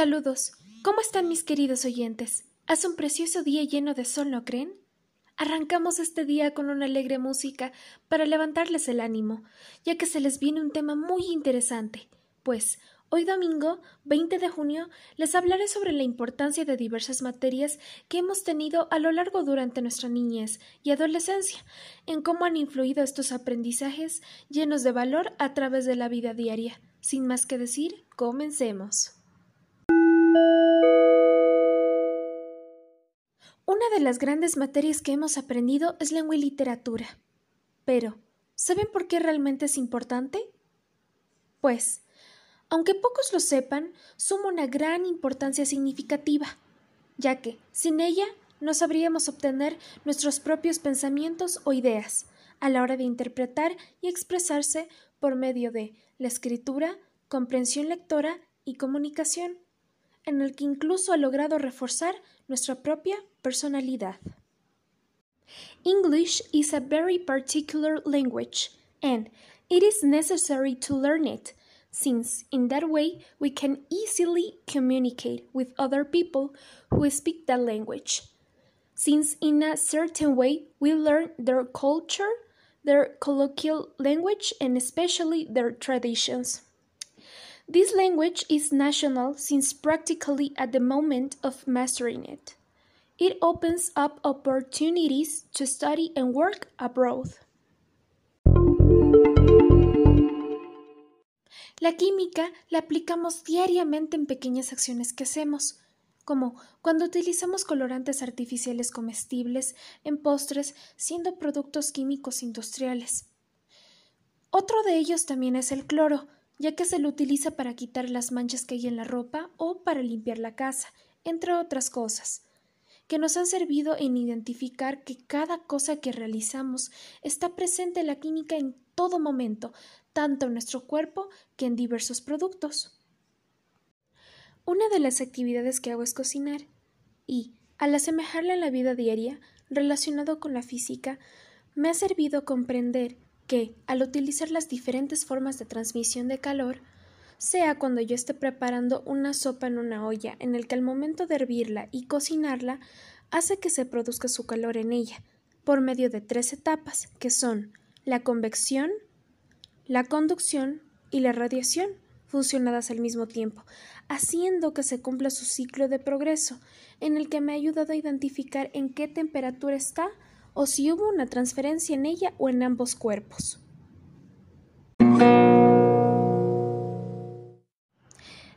Saludos. ¿Cómo están mis queridos oyentes? Hace un precioso día lleno de sol, ¿no creen? Arrancamos este día con una alegre música para levantarles el ánimo, ya que se les viene un tema muy interesante, pues hoy domingo 20 de junio les hablaré sobre la importancia de diversas materias que hemos tenido a lo largo durante nuestra niñez y adolescencia, en cómo han influido estos aprendizajes llenos de valor a través de la vida diaria. Sin más que decir, comencemos. Una de las grandes materias que hemos aprendido es lengua y literatura. Pero, ¿saben por qué realmente es importante? Pues, aunque pocos lo sepan, suma una gran importancia significativa, ya que, sin ella, no sabríamos obtener nuestros propios pensamientos o ideas a la hora de interpretar y expresarse por medio de la escritura, comprensión lectora y comunicación en el que incluso ha logrado reforzar nuestra propia personalidad. English is a very particular language, and it is necessary to learn it, since in that way we can easily communicate with other people who speak that language. Since in a certain way we learn their culture, their colloquial language, and especially their traditions. This language is national since practically at the moment of mastering it. It opens up opportunities to study and work abroad. La química la aplicamos diariamente en pequeñas acciones que hacemos, como cuando utilizamos colorantes artificiales comestibles en postres siendo productos químicos industriales. Otro de ellos también es el cloro, ya que se lo utiliza para quitar las manchas que hay en la ropa o para limpiar la casa, entre otras cosas, que nos han servido en identificar que cada cosa que realizamos está presente en la química en todo momento, tanto en nuestro cuerpo que en diversos productos. Una de las actividades que hago es cocinar, y, al asemejarla en la vida diaria, relacionado con la física, me ha servido comprender que, al utilizar las diferentes formas de transmisión de calor, sea cuando yo esté preparando una sopa en una olla en el que al momento de hervirla y cocinarla hace que se produzca su calor en ella, por medio de tres etapas, que son la convección, la conducción y la radiación, funcionadas al mismo tiempo, haciendo que se cumpla su ciclo de progreso, en el que me ha ayudado a identificar en qué temperatura está o si hubo una transferencia en ella o en ambos cuerpos.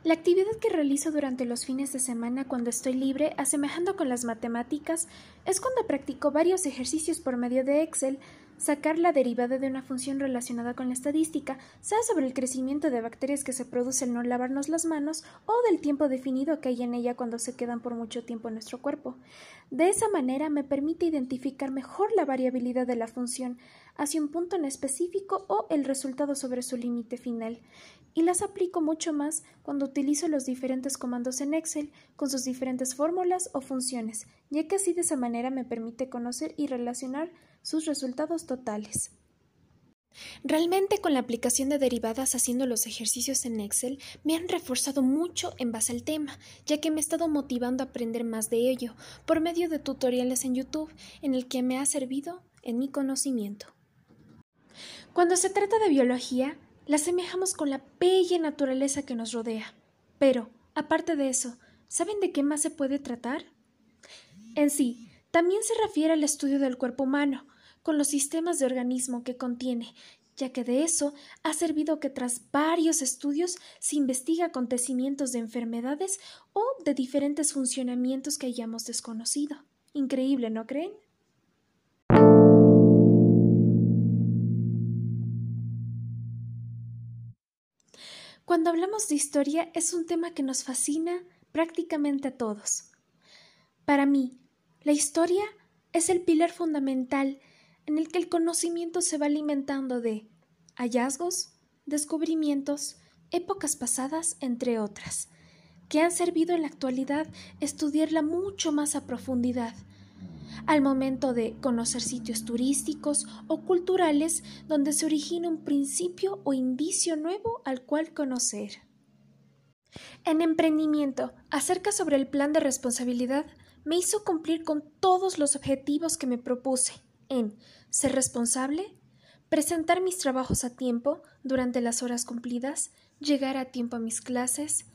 La actividad que realizo durante los fines de semana cuando estoy libre, asemejando con las matemáticas, es cuando practico varios ejercicios por medio de Excel sacar la derivada de una función relacionada con la estadística, sea sobre el crecimiento de bacterias que se produce al no lavarnos las manos o del tiempo definido que hay en ella cuando se quedan por mucho tiempo en nuestro cuerpo. De esa manera me permite identificar mejor la variabilidad de la función hacia un punto en específico o el resultado sobre su límite final. Y las aplico mucho más cuando utilizo los diferentes comandos en Excel con sus diferentes fórmulas o funciones, ya que así de esa manera me permite conocer y relacionar sus resultados totales. Realmente con la aplicación de derivadas haciendo los ejercicios en Excel me han reforzado mucho en base al tema, ya que me he estado motivando a aprender más de ello por medio de tutoriales en YouTube en el que me ha servido en mi conocimiento. Cuando se trata de biología, la asemejamos con la bella naturaleza que nos rodea. Pero, aparte de eso, ¿saben de qué más se puede tratar? En sí, también se refiere al estudio del cuerpo humano, con los sistemas de organismo que contiene, ya que de eso ha servido que tras varios estudios se investiga acontecimientos de enfermedades o de diferentes funcionamientos que hayamos desconocido. Increíble, ¿no creen? Cuando hablamos de historia es un tema que nos fascina prácticamente a todos. Para mí, la historia es el pilar fundamental en el que el conocimiento se va alimentando de hallazgos, descubrimientos, épocas pasadas, entre otras, que han servido en la actualidad estudiarla mucho más a profundidad, al momento de conocer sitios turísticos o culturales donde se origina un principio o indicio nuevo al cual conocer. En emprendimiento, acerca sobre el plan de responsabilidad, me hizo cumplir con todos los objetivos que me propuse en ser responsable, presentar mis trabajos a tiempo durante las horas cumplidas, llegar a tiempo a mis clases,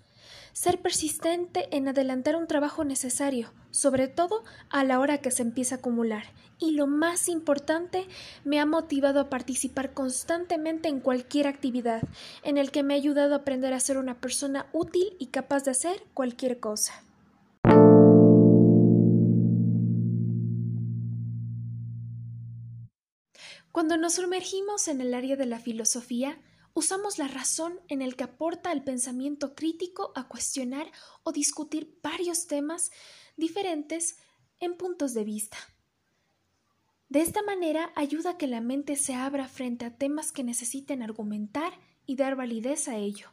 ser persistente en adelantar un trabajo necesario, sobre todo a la hora que se empieza a acumular. Y lo más importante, me ha motivado a participar constantemente en cualquier actividad, en el que me ha ayudado a aprender a ser una persona útil y capaz de hacer cualquier cosa. Cuando nos sumergimos en el área de la filosofía, usamos la razón en el que aporta el pensamiento crítico a cuestionar o discutir varios temas diferentes en puntos de vista. De esta manera ayuda a que la mente se abra frente a temas que necesiten argumentar y dar validez a ello.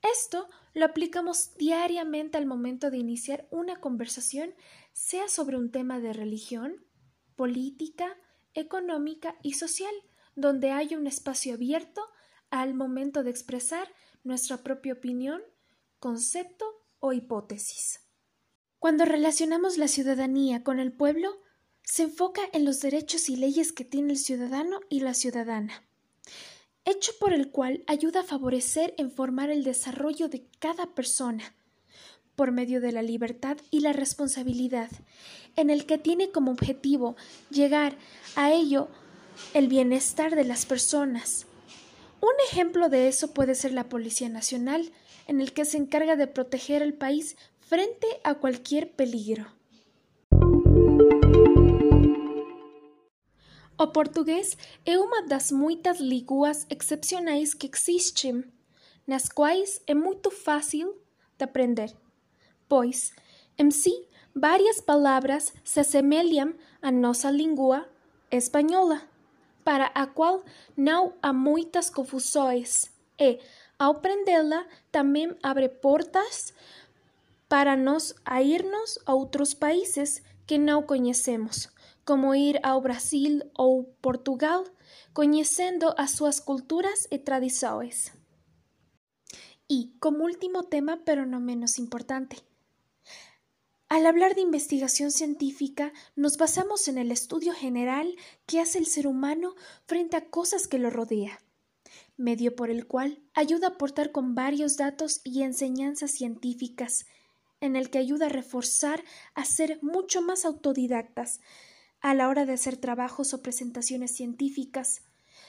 Esto lo aplicamos diariamente al momento de iniciar una conversación, sea sobre un tema de religión, política, económica y social, donde haya un espacio abierto al momento de expresar nuestra propia opinión, concepto o hipótesis. Cuando relacionamos la ciudadanía con el pueblo, se enfoca en los derechos y leyes que tiene el ciudadano y la ciudadana, hecho por el cual ayuda a favorecer en formar el desarrollo de cada persona, por medio de la libertad y la responsabilidad, en el que tiene como objetivo llegar a ello el bienestar de las personas. Un ejemplo de eso puede ser la Policía Nacional, en el que se encarga de proteger al país frente a cualquier peligro. O portugués é uma das muitas línguas excepcionais que existem, nas quais é muito fácil de aprender, pois, em si, várias palavras se assemelham à nossa língua espanhola para a qual não há muitas confusões e, ao prendê-la, abre portas para nós a irnos a outros países que não conhecemos, como ir ao Brasil ou Portugal, conhecendo as suas culturas e tradições. E, como último tema, pero no menos importante, Al hablar de investigación científica, nos basamos en el estudio general que hace el ser humano frente a cosas que lo rodea, medio por el cual ayuda a aportar con varios datos y enseñanzas científicas, en el que ayuda a reforzar a ser mucho más autodidactas a la hora de hacer trabajos o presentaciones científicas,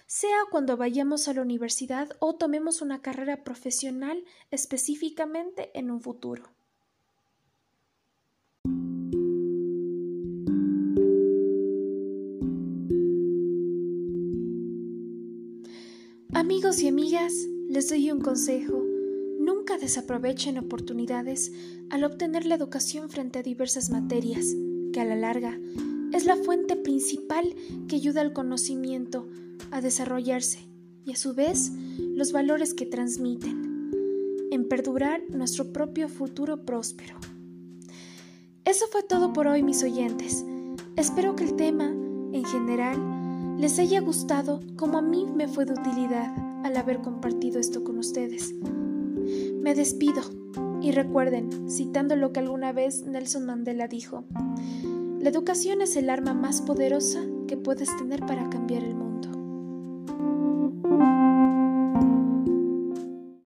sea cuando vayamos a la universidad o tomemos una carrera profesional específicamente en un futuro. Amigos y amigas, les doy un consejo. Nunca desaprovechen oportunidades al obtener la educación frente a diversas materias, que a la larga es la fuente principal que ayuda al conocimiento a desarrollarse y a su vez los valores que transmiten, en perdurar nuestro propio futuro próspero. Eso fue todo por hoy, mis oyentes. Espero que el tema, en general, les haya gustado como a mí me fue de utilidad al haber compartido esto con ustedes. Me despido y recuerden, citando lo que alguna vez Nelson Mandela dijo, la educación es el arma más poderosa que puedes tener para cambiar el mundo.